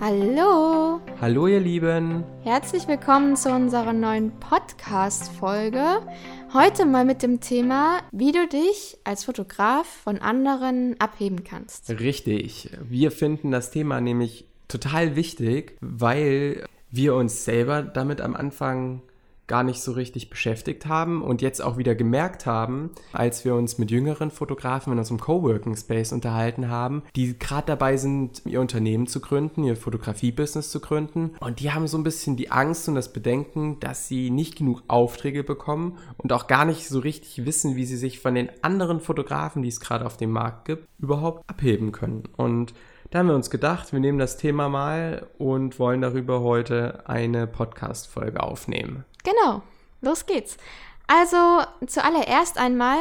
Hallo! Hallo ihr Lieben! Herzlich willkommen zu unserer neuen Podcast-Folge. Heute mal mit dem Thema, wie du dich als Fotograf von anderen abheben kannst. Richtig. Wir finden das Thema nämlich total wichtig, weil wir uns selber damit am Anfang gar nicht so richtig beschäftigt haben und jetzt auch wieder gemerkt haben, als wir uns mit jüngeren Fotografen in unserem Coworking Space unterhalten haben, die gerade dabei sind, ihr Unternehmen zu gründen, ihr Fotografie-Business zu gründen. Und die haben so ein bisschen die Angst und das Bedenken, dass sie nicht genug Aufträge bekommen und auch gar nicht so richtig wissen, wie sie sich von den anderen Fotografen, die es gerade auf dem Markt gibt, überhaupt abheben können. Und da haben wir uns gedacht, wir nehmen das Thema mal und wollen darüber heute eine Podcast-Folge aufnehmen. Genau, los geht's. Also zuallererst einmal,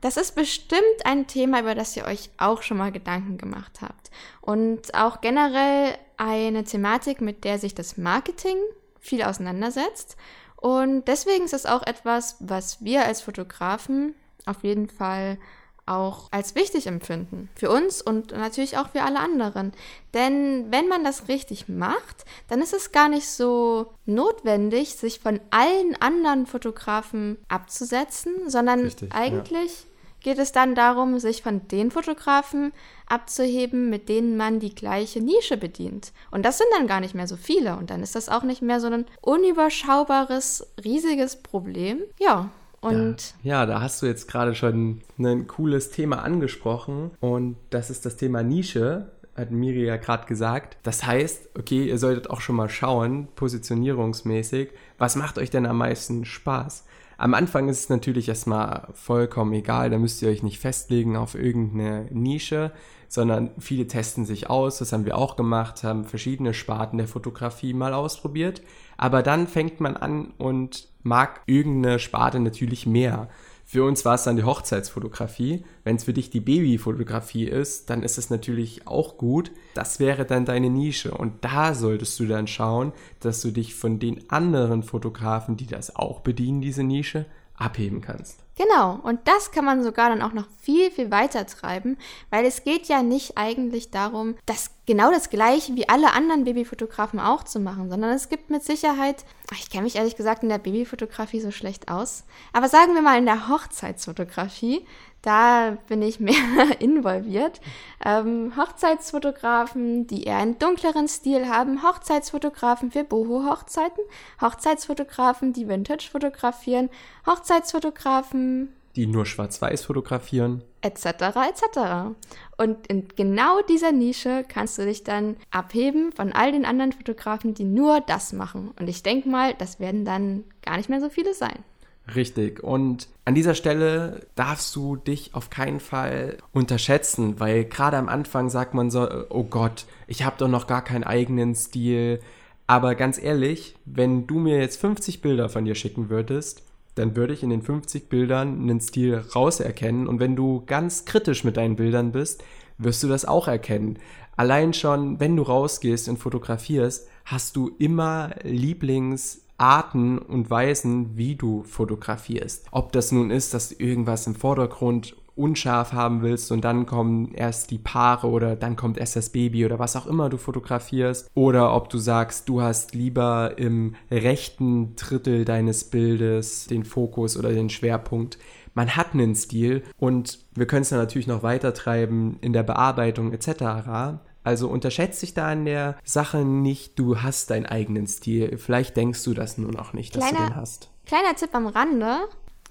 das ist bestimmt ein Thema, über das ihr euch auch schon mal Gedanken gemacht habt. Und auch generell eine Thematik, mit der sich das Marketing viel auseinandersetzt. Und deswegen ist es auch etwas, was wir als Fotografen auf jeden Fall auch als wichtig empfinden. Für uns und natürlich auch für alle anderen. Denn wenn man das richtig macht, dann ist es gar nicht so notwendig, sich von allen anderen Fotografen abzusetzen, sondern richtig, eigentlich ja. geht es dann darum, sich von den Fotografen abzuheben, mit denen man die gleiche Nische bedient. Und das sind dann gar nicht mehr so viele. Und dann ist das auch nicht mehr so ein unüberschaubares, riesiges Problem. Ja, und ja, ja, da hast du jetzt gerade schon ein cooles Thema angesprochen. Und das ist das Thema Nische hat Miri ja gerade gesagt. Das heißt, okay, ihr solltet auch schon mal schauen, positionierungsmäßig, was macht euch denn am meisten Spaß? Am Anfang ist es natürlich erstmal vollkommen egal, da müsst ihr euch nicht festlegen auf irgendeine Nische, sondern viele testen sich aus, das haben wir auch gemacht, haben verschiedene Sparten der Fotografie mal ausprobiert, aber dann fängt man an und mag irgendeine Sparte natürlich mehr. Für uns war es dann die Hochzeitsfotografie. Wenn es für dich die Babyfotografie ist, dann ist es natürlich auch gut. Das wäre dann deine Nische. Und da solltest du dann schauen, dass du dich von den anderen Fotografen, die das auch bedienen, diese Nische, abheben kannst. Genau, und das kann man sogar dann auch noch viel, viel weiter treiben, weil es geht ja nicht eigentlich darum, das genau das gleiche wie alle anderen Babyfotografen auch zu machen, sondern es gibt mit Sicherheit, ich kenne mich ehrlich gesagt in der Babyfotografie so schlecht aus, aber sagen wir mal in der Hochzeitsfotografie, da bin ich mehr involviert. Ähm, Hochzeitsfotografen, die eher einen dunkleren Stil haben, Hochzeitsfotografen für Boho-Hochzeiten, Hochzeitsfotografen, die Vintage fotografieren, Hochzeitsfotografen, die nur schwarz-weiß fotografieren. Etc. etc. Und in genau dieser Nische kannst du dich dann abheben von all den anderen Fotografen, die nur das machen. Und ich denke mal, das werden dann gar nicht mehr so viele sein. Richtig. Und an dieser Stelle darfst du dich auf keinen Fall unterschätzen, weil gerade am Anfang sagt man so, oh Gott, ich habe doch noch gar keinen eigenen Stil. Aber ganz ehrlich, wenn du mir jetzt 50 Bilder von dir schicken würdest, dann würde ich in den 50 Bildern einen Stil rauserkennen. Und wenn du ganz kritisch mit deinen Bildern bist, wirst du das auch erkennen. Allein schon, wenn du rausgehst und fotografierst, hast du immer Lieblings- Arten und Weisen, wie du fotografierst. Ob das nun ist, dass du irgendwas im Vordergrund unscharf haben willst und dann kommen erst die Paare oder dann kommt erst das Baby oder was auch immer du fotografierst oder ob du sagst, du hast lieber im rechten Drittel deines Bildes den Fokus oder den Schwerpunkt. Man hat einen Stil und wir können es dann natürlich noch weiter treiben in der Bearbeitung etc. Also unterschätzt dich da an der Sache nicht, du hast deinen eigenen Stil. Vielleicht denkst du das nur noch nicht, dass kleiner, du den hast. Kleiner Tipp am Rande.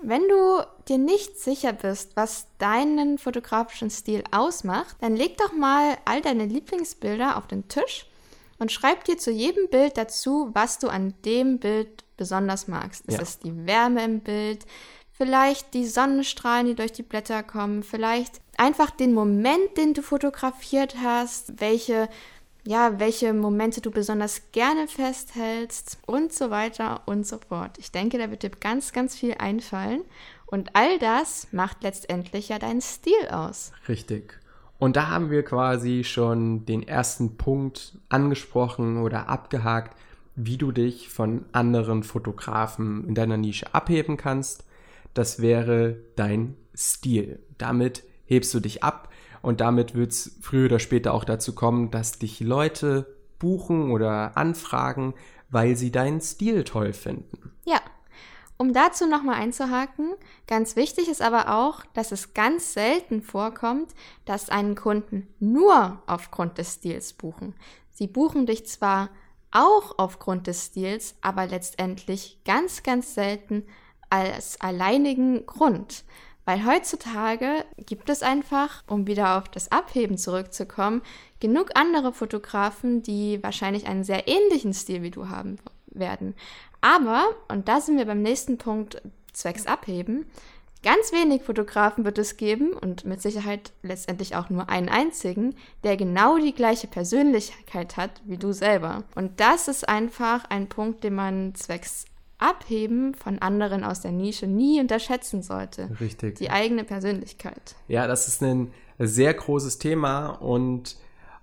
Wenn du dir nicht sicher bist, was deinen fotografischen Stil ausmacht, dann leg doch mal all deine Lieblingsbilder auf den Tisch und schreib dir zu jedem Bild dazu, was du an dem Bild besonders magst. Ist ja. es die Wärme im Bild? Vielleicht die Sonnenstrahlen, die durch die Blätter kommen? Vielleicht einfach den Moment, den du fotografiert hast, welche ja, welche Momente du besonders gerne festhältst und so weiter und so fort. Ich denke, da wird dir ganz, ganz viel einfallen. Und all das macht letztendlich ja deinen Stil aus. Richtig. Und da haben wir quasi schon den ersten Punkt angesprochen oder abgehakt, wie du dich von anderen Fotografen in deiner Nische abheben kannst. Das wäre dein Stil. Damit hebst du dich ab und damit wird es früher oder später auch dazu kommen, dass dich Leute buchen oder anfragen, weil sie deinen Stil toll finden. Ja. Um dazu nochmal einzuhaken, ganz wichtig ist aber auch, dass es ganz selten vorkommt, dass einen Kunden nur aufgrund des Stils buchen. Sie buchen dich zwar auch aufgrund des Stils, aber letztendlich ganz, ganz selten als alleinigen Grund. Weil heutzutage gibt es einfach, um wieder auf das Abheben zurückzukommen, genug andere Fotografen, die wahrscheinlich einen sehr ähnlichen Stil wie du haben werden. Aber, und da sind wir beim nächsten Punkt zwecks Abheben, ganz wenig Fotografen wird es geben und mit Sicherheit letztendlich auch nur einen einzigen, der genau die gleiche Persönlichkeit hat wie du selber. Und das ist einfach ein Punkt, den man zwecks Abheben von anderen aus der Nische nie unterschätzen sollte. Richtig. Die eigene Persönlichkeit. Ja, das ist ein sehr großes Thema und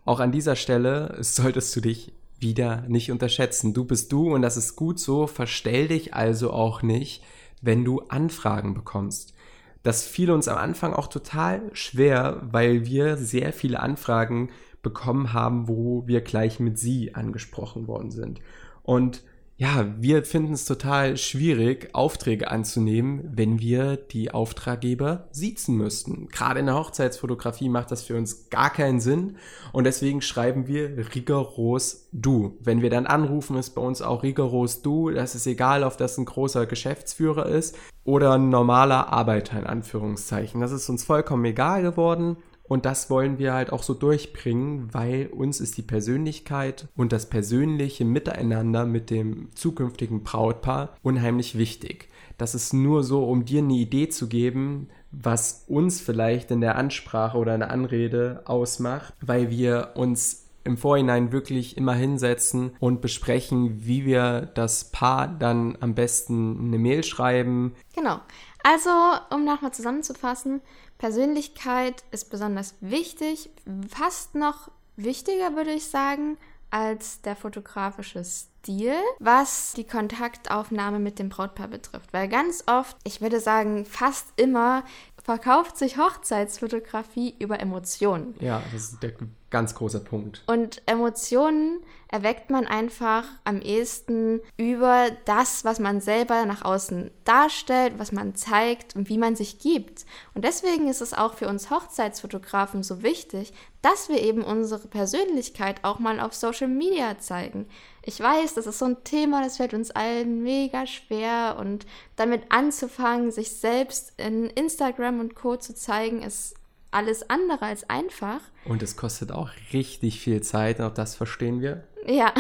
auch an dieser Stelle solltest du dich wieder nicht unterschätzen. Du bist du und das ist gut so. Verstell dich also auch nicht, wenn du Anfragen bekommst. Das fiel uns am Anfang auch total schwer, weil wir sehr viele Anfragen bekommen haben, wo wir gleich mit sie angesprochen worden sind. Und ja, wir finden es total schwierig, Aufträge anzunehmen, wenn wir die Auftraggeber siezen müssten. Gerade in der Hochzeitsfotografie macht das für uns gar keinen Sinn und deswegen schreiben wir rigoros du. Wenn wir dann anrufen, ist bei uns auch rigoros du. Das ist egal, ob das ein großer Geschäftsführer ist oder ein normaler Arbeiter in Anführungszeichen. Das ist uns vollkommen egal geworden. Und das wollen wir halt auch so durchbringen, weil uns ist die Persönlichkeit und das persönliche Miteinander mit dem zukünftigen Brautpaar unheimlich wichtig. Das ist nur so, um dir eine Idee zu geben, was uns vielleicht in der Ansprache oder in der Anrede ausmacht, weil wir uns im Vorhinein wirklich immer hinsetzen und besprechen, wie wir das Paar dann am besten eine Mail schreiben. Genau. Also, um nochmal zusammenzufassen, Persönlichkeit ist besonders wichtig, fast noch wichtiger würde ich sagen, als der fotografische Stil, was die Kontaktaufnahme mit dem Brautpaar betrifft. Weil ganz oft, ich würde sagen fast immer, verkauft sich Hochzeitsfotografie über Emotionen. Ja, das ist der ganz großer Punkt. Und Emotionen erweckt man einfach am ehesten über das, was man selber nach außen darstellt, was man zeigt und wie man sich gibt. Und deswegen ist es auch für uns Hochzeitsfotografen so wichtig, dass wir eben unsere Persönlichkeit auch mal auf Social Media zeigen. Ich weiß, das ist so ein Thema, das fällt uns allen mega schwer und damit anzufangen, sich selbst in Instagram und Co zu zeigen, ist alles andere als einfach. Und es kostet auch richtig viel Zeit, auch das verstehen wir. Ja,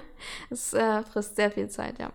es äh, frisst sehr viel Zeit, ja.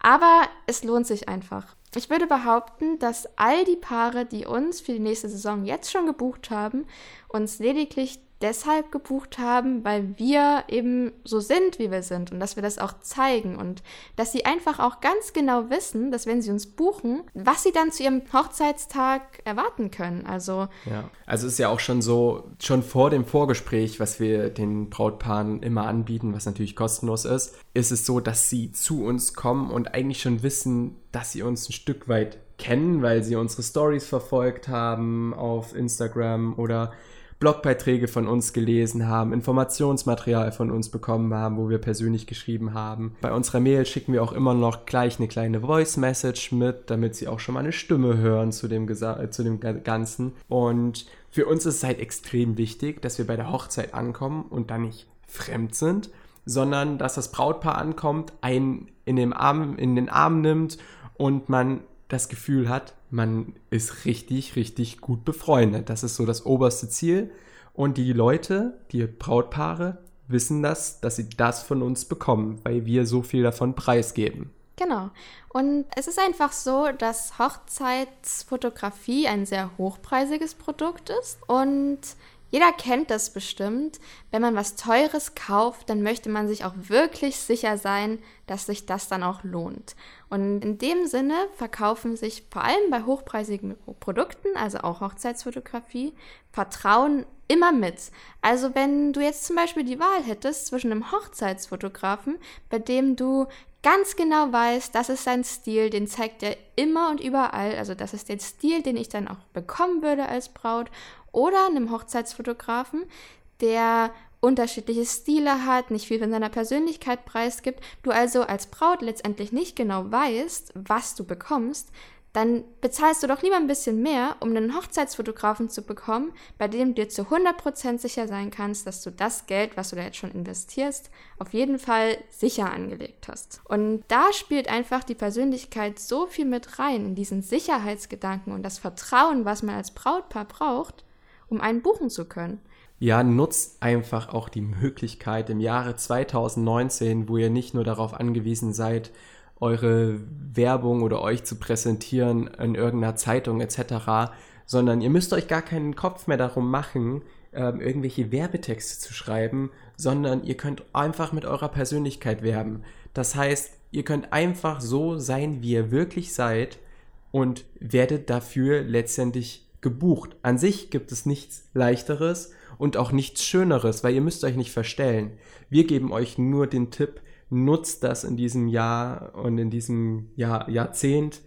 Aber es lohnt sich einfach. Ich würde behaupten, dass all die Paare, die uns für die nächste Saison jetzt schon gebucht haben, uns lediglich deshalb gebucht haben, weil wir eben so sind, wie wir sind und dass wir das auch zeigen und dass sie einfach auch ganz genau wissen, dass wenn sie uns buchen, was sie dann zu ihrem Hochzeitstag erwarten können. Also ja, also ist ja auch schon so schon vor dem Vorgespräch, was wir den Brautpaaren immer anbieten, was natürlich kostenlos ist, ist es so, dass sie zu uns kommen und eigentlich schon wissen, dass sie uns ein Stück weit kennen, weil sie unsere Stories verfolgt haben auf Instagram oder Blogbeiträge von uns gelesen haben, Informationsmaterial von uns bekommen haben, wo wir persönlich geschrieben haben. Bei unserer Mail schicken wir auch immer noch gleich eine kleine Voice Message mit, damit sie auch schon mal eine Stimme hören zu dem, Gesa zu dem Ganzen. Und für uns ist es halt extrem wichtig, dass wir bei der Hochzeit ankommen und dann nicht fremd sind, sondern dass das Brautpaar ankommt, einen in, dem Arm, in den Arm nimmt und man das Gefühl hat, man ist richtig, richtig gut befreundet. Das ist so das oberste Ziel. Und die Leute, die Brautpaare, wissen das, dass sie das von uns bekommen, weil wir so viel davon preisgeben. Genau. Und es ist einfach so, dass Hochzeitsfotografie ein sehr hochpreisiges Produkt ist. Und jeder kennt das bestimmt. Wenn man was Teures kauft, dann möchte man sich auch wirklich sicher sein, dass sich das dann auch lohnt. Und in dem Sinne verkaufen sich vor allem bei hochpreisigen Produkten, also auch Hochzeitsfotografie, Vertrauen immer mit. Also wenn du jetzt zum Beispiel die Wahl hättest zwischen einem Hochzeitsfotografen, bei dem du ganz genau weißt, das ist sein Stil, den zeigt er immer und überall, also das ist der Stil, den ich dann auch bekommen würde als Braut, oder einem Hochzeitsfotografen, der unterschiedliche Stile hat, nicht viel von seiner Persönlichkeit preisgibt, du also als Braut letztendlich nicht genau weißt, was du bekommst, dann bezahlst du doch lieber ein bisschen mehr, um einen Hochzeitsfotografen zu bekommen, bei dem du dir zu 100% sicher sein kannst, dass du das Geld, was du da jetzt schon investierst, auf jeden Fall sicher angelegt hast. Und da spielt einfach die Persönlichkeit so viel mit rein in diesen Sicherheitsgedanken und das Vertrauen, was man als Brautpaar braucht, um einen buchen zu können. Ja, nutzt einfach auch die Möglichkeit im Jahre 2019, wo ihr nicht nur darauf angewiesen seid, eure Werbung oder euch zu präsentieren in irgendeiner Zeitung etc., sondern ihr müsst euch gar keinen Kopf mehr darum machen, ähm, irgendwelche Werbetexte zu schreiben, sondern ihr könnt einfach mit eurer Persönlichkeit werben. Das heißt, ihr könnt einfach so sein, wie ihr wirklich seid und werdet dafür letztendlich gebucht. An sich gibt es nichts leichteres und auch nichts schöneres, weil ihr müsst euch nicht verstellen. Wir geben euch nur den Tipp, nutzt das in diesem Jahr und in diesem Jahr, Jahrzehnt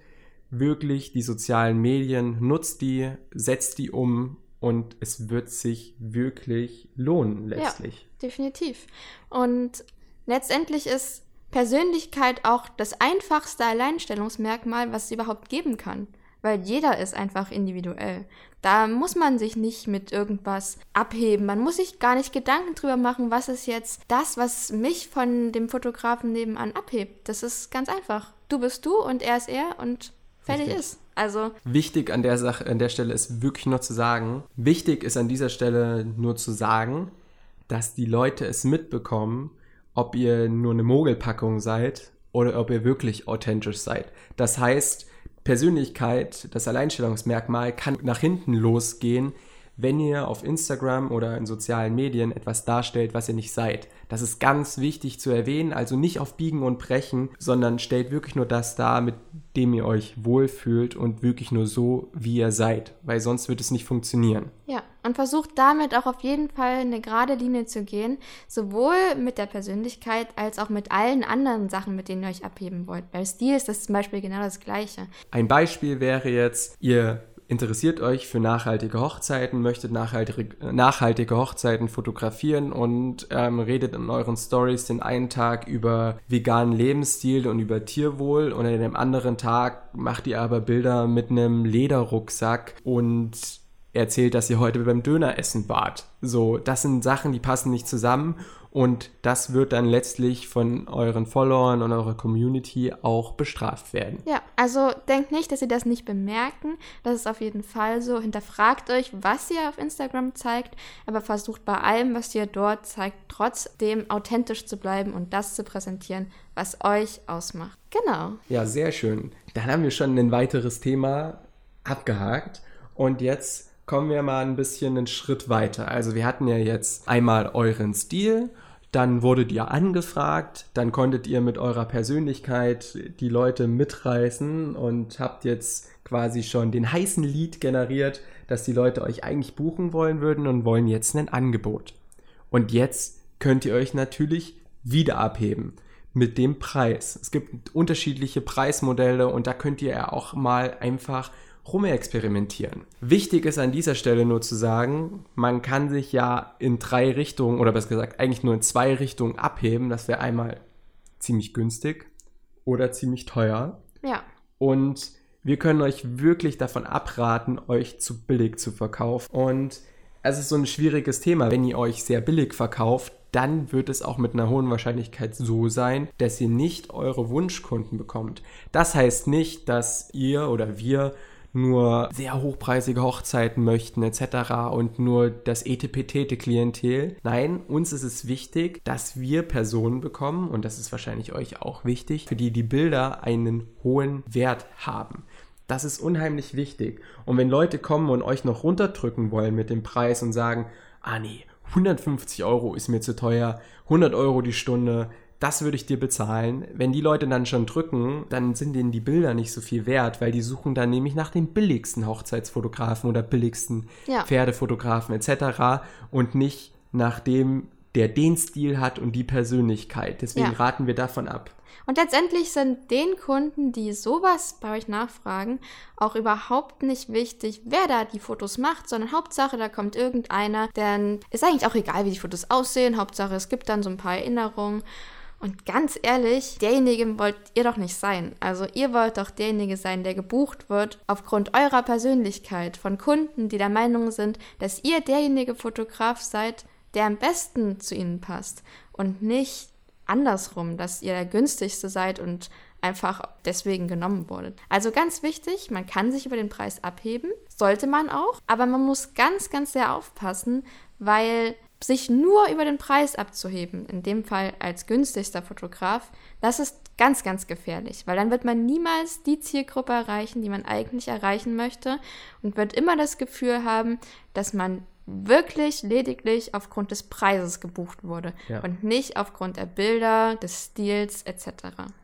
wirklich die sozialen Medien, nutzt die, setzt die um und es wird sich wirklich lohnen letztlich. Ja, definitiv. Und letztendlich ist Persönlichkeit auch das einfachste Alleinstellungsmerkmal, was es überhaupt geben kann weil jeder ist einfach individuell. Da muss man sich nicht mit irgendwas abheben. Man muss sich gar nicht Gedanken drüber machen, was ist jetzt das, was mich von dem Fotografen nebenan abhebt. Das ist ganz einfach. Du bist du und er ist er und fertig Richtig. ist. Also wichtig an der Sache, an der Stelle ist wirklich nur zu sagen, wichtig ist an dieser Stelle nur zu sagen, dass die Leute es mitbekommen, ob ihr nur eine Mogelpackung seid oder ob ihr wirklich authentisch seid. Das heißt, Persönlichkeit, das Alleinstellungsmerkmal kann nach hinten losgehen, wenn ihr auf Instagram oder in sozialen Medien etwas darstellt, was ihr nicht seid. Das ist ganz wichtig zu erwähnen, also nicht auf Biegen und Brechen, sondern stellt wirklich nur das dar, mit dem ihr euch wohlfühlt und wirklich nur so, wie ihr seid, weil sonst wird es nicht funktionieren. Ja, und versucht damit auch auf jeden Fall eine gerade Linie zu gehen, sowohl mit der Persönlichkeit als auch mit allen anderen Sachen, mit denen ihr euch abheben wollt. Bei Stil ist das zum Beispiel genau das Gleiche. Ein Beispiel wäre jetzt, ihr interessiert euch für nachhaltige Hochzeiten, möchtet nachhaltige, nachhaltige Hochzeiten fotografieren und ähm, redet in euren Stories den einen Tag über veganen Lebensstil und über Tierwohl und an dem anderen Tag macht ihr aber Bilder mit einem Lederrucksack und erzählt, dass ihr heute beim Döneressen wart. So, das sind Sachen, die passen nicht zusammen und das wird dann letztlich von euren Followern und eurer Community auch bestraft werden. Ja, also denkt nicht, dass sie das nicht bemerken. Das ist auf jeden Fall so. Hinterfragt euch, was ihr auf Instagram zeigt, aber versucht bei allem, was ihr dort zeigt, trotzdem authentisch zu bleiben und das zu präsentieren, was euch ausmacht. Genau. Ja, sehr schön. Dann haben wir schon ein weiteres Thema abgehakt und jetzt kommen wir mal ein bisschen einen Schritt weiter. Also wir hatten ja jetzt einmal euren Stil, dann wurdet ihr angefragt, dann konntet ihr mit eurer Persönlichkeit die Leute mitreißen und habt jetzt quasi schon den heißen Lied generiert, dass die Leute euch eigentlich buchen wollen würden und wollen jetzt ein Angebot. Und jetzt könnt ihr euch natürlich wieder abheben mit dem Preis. Es gibt unterschiedliche Preismodelle und da könnt ihr ja auch mal einfach rumexperimentieren. Wichtig ist an dieser Stelle nur zu sagen, man kann sich ja in drei Richtungen oder besser gesagt eigentlich nur in zwei Richtungen abheben. Das wäre einmal ziemlich günstig oder ziemlich teuer. Ja. Und wir können euch wirklich davon abraten, euch zu billig zu verkaufen. Und es ist so ein schwieriges Thema. Wenn ihr euch sehr billig verkauft, dann wird es auch mit einer hohen Wahrscheinlichkeit so sein, dass ihr nicht eure Wunschkunden bekommt. Das heißt nicht, dass ihr oder wir nur sehr hochpreisige Hochzeiten möchten etc. und nur das etipetete Klientel. Nein, uns ist es wichtig, dass wir Personen bekommen und das ist wahrscheinlich euch auch wichtig, für die die Bilder einen hohen Wert haben. Das ist unheimlich wichtig. Und wenn Leute kommen und euch noch runterdrücken wollen mit dem Preis und sagen, ah nee, 150 Euro ist mir zu teuer, 100 Euro die Stunde, das würde ich dir bezahlen. Wenn die Leute dann schon drücken, dann sind denen die Bilder nicht so viel wert, weil die suchen dann nämlich nach den billigsten Hochzeitsfotografen oder billigsten ja. Pferdefotografen etc. und nicht nach dem der den Stil hat und die Persönlichkeit. Deswegen Ja. raten wir davon ab. Und letztendlich sind den Kunden, die sowas bei euch nachfragen, auch überhaupt nicht wichtig, wer da die Fotos macht, sondern Hauptsache, da kommt irgendeiner, denn ist eigentlich auch egal, wie die Fotos aussehen. Hauptsache, es gibt dann so ein paar Erinnerungen. Und ganz ehrlich, derjenige wollt ihr doch nicht sein. Also ihr wollt doch derjenige sein, der gebucht wird aufgrund eurer Persönlichkeit von Kunden, die der Meinung sind, dass ihr derjenige Fotograf seid, der am besten zu ihnen passt und nicht andersrum, dass ihr der günstigste seid und einfach deswegen genommen wurdet. Also ganz wichtig, man kann sich über den Preis abheben, sollte man auch, aber man muss ganz, ganz sehr aufpassen, weil sich nur über den Preis abzuheben, in dem Fall als günstigster Fotograf, das ist ganz, ganz gefährlich, weil dann wird man niemals die Zielgruppe erreichen, die man eigentlich erreichen möchte und wird immer das Gefühl haben, dass man wirklich lediglich aufgrund des Preises gebucht wurde Ja. und nicht aufgrund der Bilder, des Stils etc.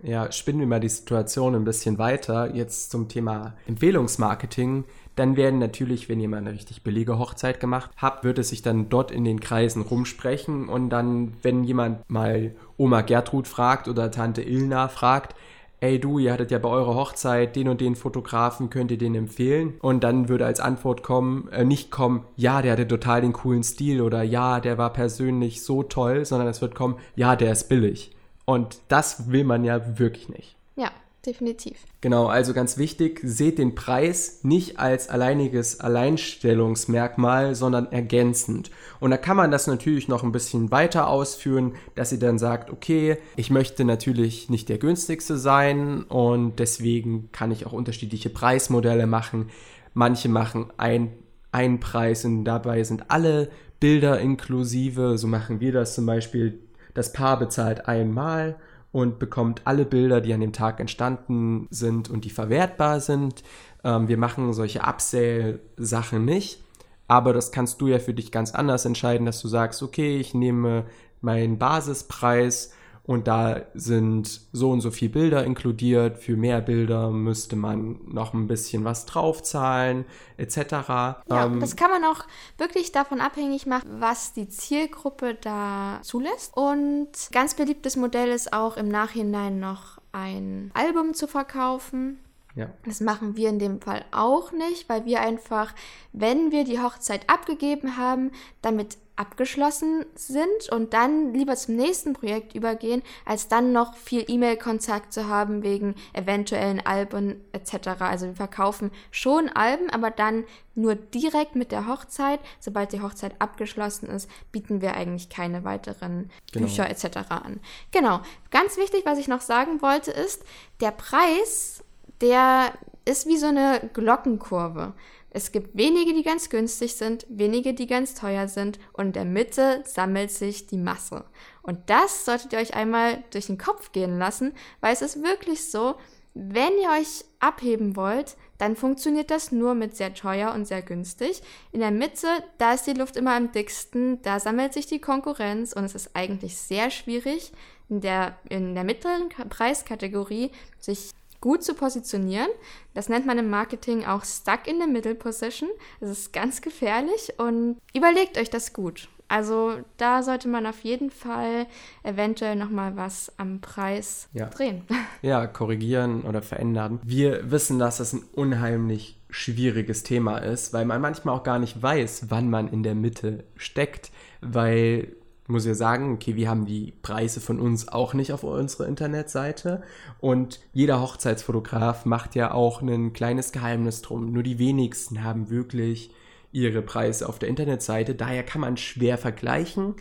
Ja, spinnen wir mal die Situation ein bisschen weiter. Jetzt zum Thema Empfehlungsmarketing. Dann werden natürlich, wenn ihr mal eine richtig billige Hochzeit gemacht habt, wird es sich dann dort in den Kreisen rumsprechen. Und dann, wenn jemand mal Oma Gertrud fragt oder Tante Ilna fragt, ey du, ihr hattet ja bei eurer Hochzeit den und den Fotografen, könnt ihr den empfehlen? Und dann würde als Antwort kommen, äh, nicht kommen, ja, der hatte total den coolen Stil oder ja, der war persönlich so toll, sondern es wird kommen, ja, der ist billig. Und das will man ja wirklich nicht. Ja, definitiv. Genau, also ganz wichtig, seht den Preis nicht als alleiniges Alleinstellungsmerkmal, sondern ergänzend. Und da kann man das natürlich noch ein bisschen weiter ausführen, dass ihr dann sagt, okay, ich möchte natürlich nicht der günstigste sein und deswegen kann ich auch unterschiedliche Preismodelle machen. Manche machen ein, einen Preis und dabei sind alle Bilder inklusive. So machen wir das zum Beispiel. Das Paar bezahlt einmal und bekommt alle Bilder, die an dem Tag entstanden sind und die verwertbar sind. Ähm, wir machen solche Upsale-Sachen nicht, aber das kannst du ja für dich ganz anders entscheiden, dass du sagst, okay, ich nehme meinen Basispreis und da sind so und so viele Bilder inkludiert. Für mehr Bilder müsste man noch ein bisschen was draufzahlen, etc. Ja, Ähm, das kann man auch wirklich davon abhängig machen, was die Zielgruppe da zulässt. Und ganz beliebtes Modell ist auch im Nachhinein noch ein Album zu verkaufen. ja. Das machen wir in dem Fall auch nicht, weil wir einfach, wenn wir die Hochzeit abgegeben haben, damit abgeschlossen sind und dann lieber zum nächsten Projekt übergehen, als dann noch viel E-Mail-Kontakt zu haben wegen eventuellen Alben etc. Also wir verkaufen schon Alben, aber dann nur direkt mit der Hochzeit. Sobald die Hochzeit abgeschlossen ist, bieten wir eigentlich keine weiteren Genau. Bücher etc. an. Genau. Ganz wichtig, was ich noch sagen wollte, ist, der Preis, der ist wie so eine Glockenkurve. Es gibt wenige, die ganz günstig sind, wenige, die ganz teuer sind und in der Mitte sammelt sich die Masse. Und das solltet ihr euch einmal durch den Kopf gehen lassen, weil es ist wirklich so, wenn ihr euch abheben wollt, dann funktioniert das nur mit sehr teuer und sehr günstig. In der Mitte, da ist die Luft immer am dicksten, da sammelt sich die Konkurrenz und es ist eigentlich sehr schwierig, in der, in der mittleren Ka- Preiskategorie sich gut zu positionieren. Das nennt man im Marketing auch Stuck in the Middle Position. Das ist ganz gefährlich und überlegt euch das gut. Also da sollte man auf jeden Fall eventuell noch mal was am Preis Ja. drehen. ja, korrigieren oder verändern. Wir wissen, dass das ein unheimlich schwieriges Thema ist, weil man manchmal auch gar nicht weiß, wann man in der Mitte steckt, weil muss ja sagen, okay, wir haben die Preise von uns auch nicht auf unserer Internetseite und jeder Hochzeitsfotograf macht ja auch ein kleines Geheimnis drum. Nur die wenigsten haben wirklich ihre Preise auf der Internetseite, daher kann man schwer vergleichen.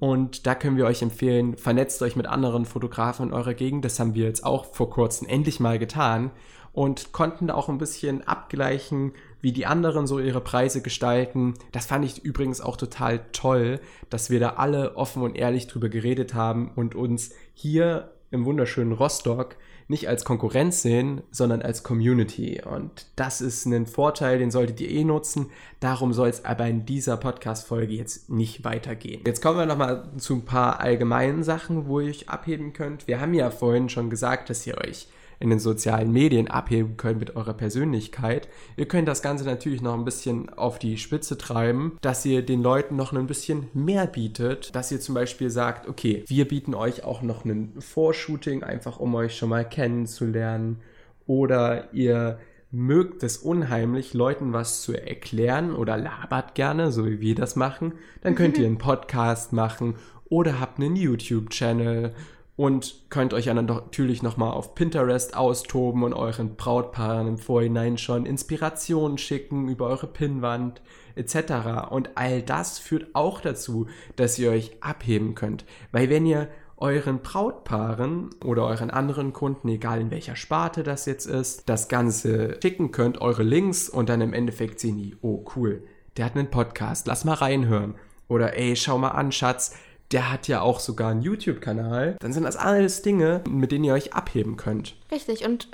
Und da können wir euch empfehlen, vernetzt euch mit anderen Fotografen in eurer Gegend. Das haben wir jetzt auch vor kurzem endlich mal getan und konnten da auch ein bisschen abgleichen, wie die anderen so ihre Preise gestalten. Das fand ich übrigens auch total toll, dass wir da alle offen und ehrlich drüber geredet haben und uns hier im wunderschönen Rostock nicht als Konkurrenz sehen, sondern als Community. Und das ist ein Vorteil, den solltet ihr eh nutzen. Darum soll es aber in dieser Podcast-Folge jetzt nicht weitergehen. Jetzt kommen wir nochmal zu ein paar allgemeinen Sachen, wo ihr euch abheben könnt. Wir haben ja vorhin schon gesagt, dass ihr euch in den sozialen Medien abheben könnt mit eurer Persönlichkeit. Ihr könnt das Ganze natürlich noch ein bisschen auf die Spitze treiben, dass ihr den Leuten noch ein bisschen mehr bietet, dass ihr zum Beispiel sagt, okay, wir bieten euch auch noch ein Vorshooting, einfach um euch schon mal kennenzulernen. Oder ihr mögt es unheimlich, Leuten was zu erklären oder labert gerne, so wie wir das machen, dann könnt ihr einen Podcast machen oder habt einen YouTube-Channel und könnt euch dann natürlich nochmal auf Pinterest austoben und euren Brautpaaren im Vorhinein schon Inspirationen schicken über eure Pinnwand etc. Und all das führt auch dazu, dass ihr euch abheben könnt. Weil wenn ihr euren Brautpaaren oder euren anderen Kunden, egal in welcher Sparte das jetzt ist, das Ganze schicken könnt, eure Links und dann im Endeffekt sehen die, oh cool, der hat einen Podcast, lass mal reinhören. Oder ey, schau mal an, Schatz, der hat ja auch sogar einen YouTube-Kanal. Dann sind das alles Dinge, mit denen ihr euch abheben könnt. Richtig, und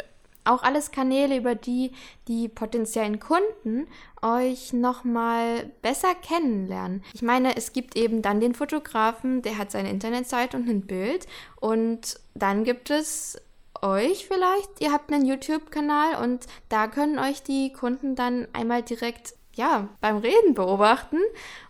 auch alles Kanäle, über die die potenziellen Kunden euch nochmal besser kennenlernen. Ich meine, es gibt eben dann den Fotografen, der hat seine Internetseite und ein Bild und dann gibt es euch vielleicht, ihr habt einen YouTube-Kanal und da können euch die Kunden dann einmal direkt ja, beim Reden beobachten.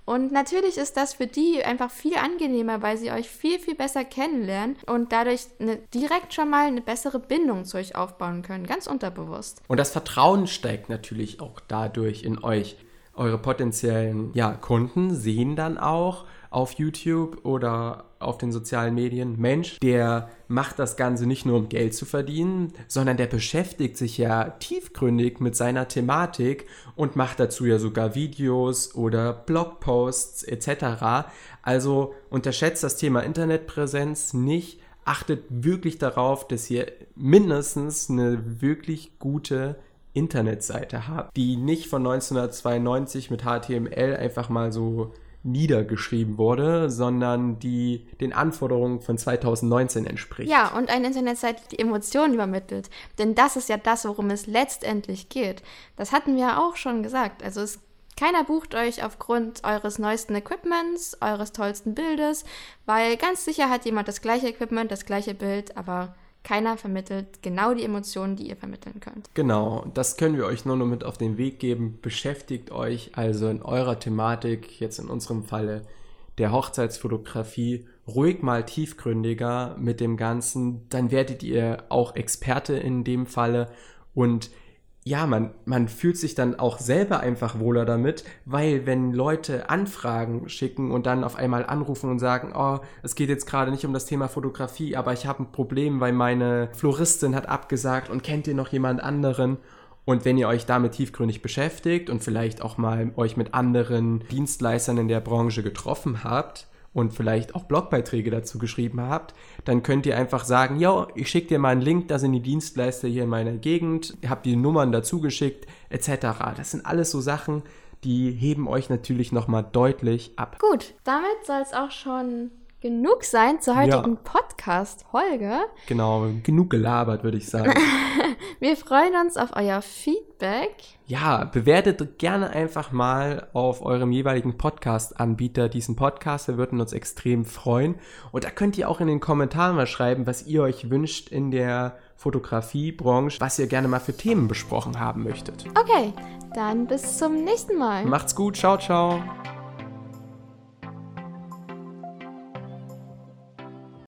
Und natürlich ist das für die einfach viel angenehmer, weil sie euch viel, viel besser kennenlernen und dadurch eine, direkt schon mal eine bessere Bindung zu euch aufbauen können, ganz unterbewusst. Und das Vertrauen steigt natürlich auch dadurch in euch. Eure potenziellen ja, Kunden sehen dann auch, auf YouTube oder auf den sozialen Medien, Mensch, der macht das Ganze nicht nur um Geld zu verdienen, sondern der beschäftigt sich ja tiefgründig mit seiner Thematik und macht dazu ja sogar Videos oder Blogposts etc. Also unterschätzt das Thema Internetpräsenz nicht, achtet wirklich darauf, dass ihr mindestens eine wirklich gute Internetseite habt, die nicht von 1992 mit HTML einfach mal so niedergeschrieben wurde, sondern die den Anforderungen von 2019 entspricht. Ja, und eine Internetseite, die Emotionen übermittelt. Denn das ist ja das, worum es letztendlich geht. Das hatten wir auch schon gesagt. Also es, keiner bucht euch aufgrund eures neuesten Equipments, eures tollsten Bildes, weil ganz sicher hat jemand das gleiche Equipment, das gleiche Bild, aber keiner vermittelt genau die Emotionen, die ihr vermitteln könnt. Genau, das können wir euch nur noch mit auf den Weg geben. Beschäftigt euch also in eurer Thematik, jetzt in unserem Falle der Hochzeitsfotografie, ruhig mal tiefgründiger mit dem Ganzen. Dann werdet ihr auch Experte in dem Falle und ja, man, man fühlt sich dann auch selber einfach wohler damit, weil wenn Leute Anfragen schicken und dann auf einmal anrufen und sagen, oh, es geht jetzt gerade nicht um das Thema Fotografie, aber ich habe ein Problem, weil meine Floristin hat abgesagt und kennt ihr noch jemand anderen? Und wenn ihr euch damit tiefgründig beschäftigt und vielleicht auch mal euch mit anderen Dienstleistern in der Branche getroffen habt, und vielleicht auch Blogbeiträge dazu geschrieben habt, dann könnt ihr einfach sagen, ja, ich schicke dir mal einen Link, da sind die Dienstleister hier in meiner Gegend, habt die Nummern dazu geschickt, etc. Das sind alles so Sachen, die heben euch natürlich nochmal deutlich ab. Gut, damit soll es auch schon genug sein zur heutigen ja. Podcast-Folge. Genau, genug gelabert, würde ich sagen. Wir freuen uns auf euer Feedback. Ja, bewertet gerne einfach mal auf eurem jeweiligen Podcast-Anbieter diesen Podcast. Wir würden uns extrem freuen. Und da könnt ihr auch in den Kommentaren mal schreiben, was ihr euch wünscht in der Fotografiebranche, was ihr gerne mal für Themen besprochen haben möchtet. Okay, dann bis zum nächsten Mal. Macht's gut, ciao, ciao.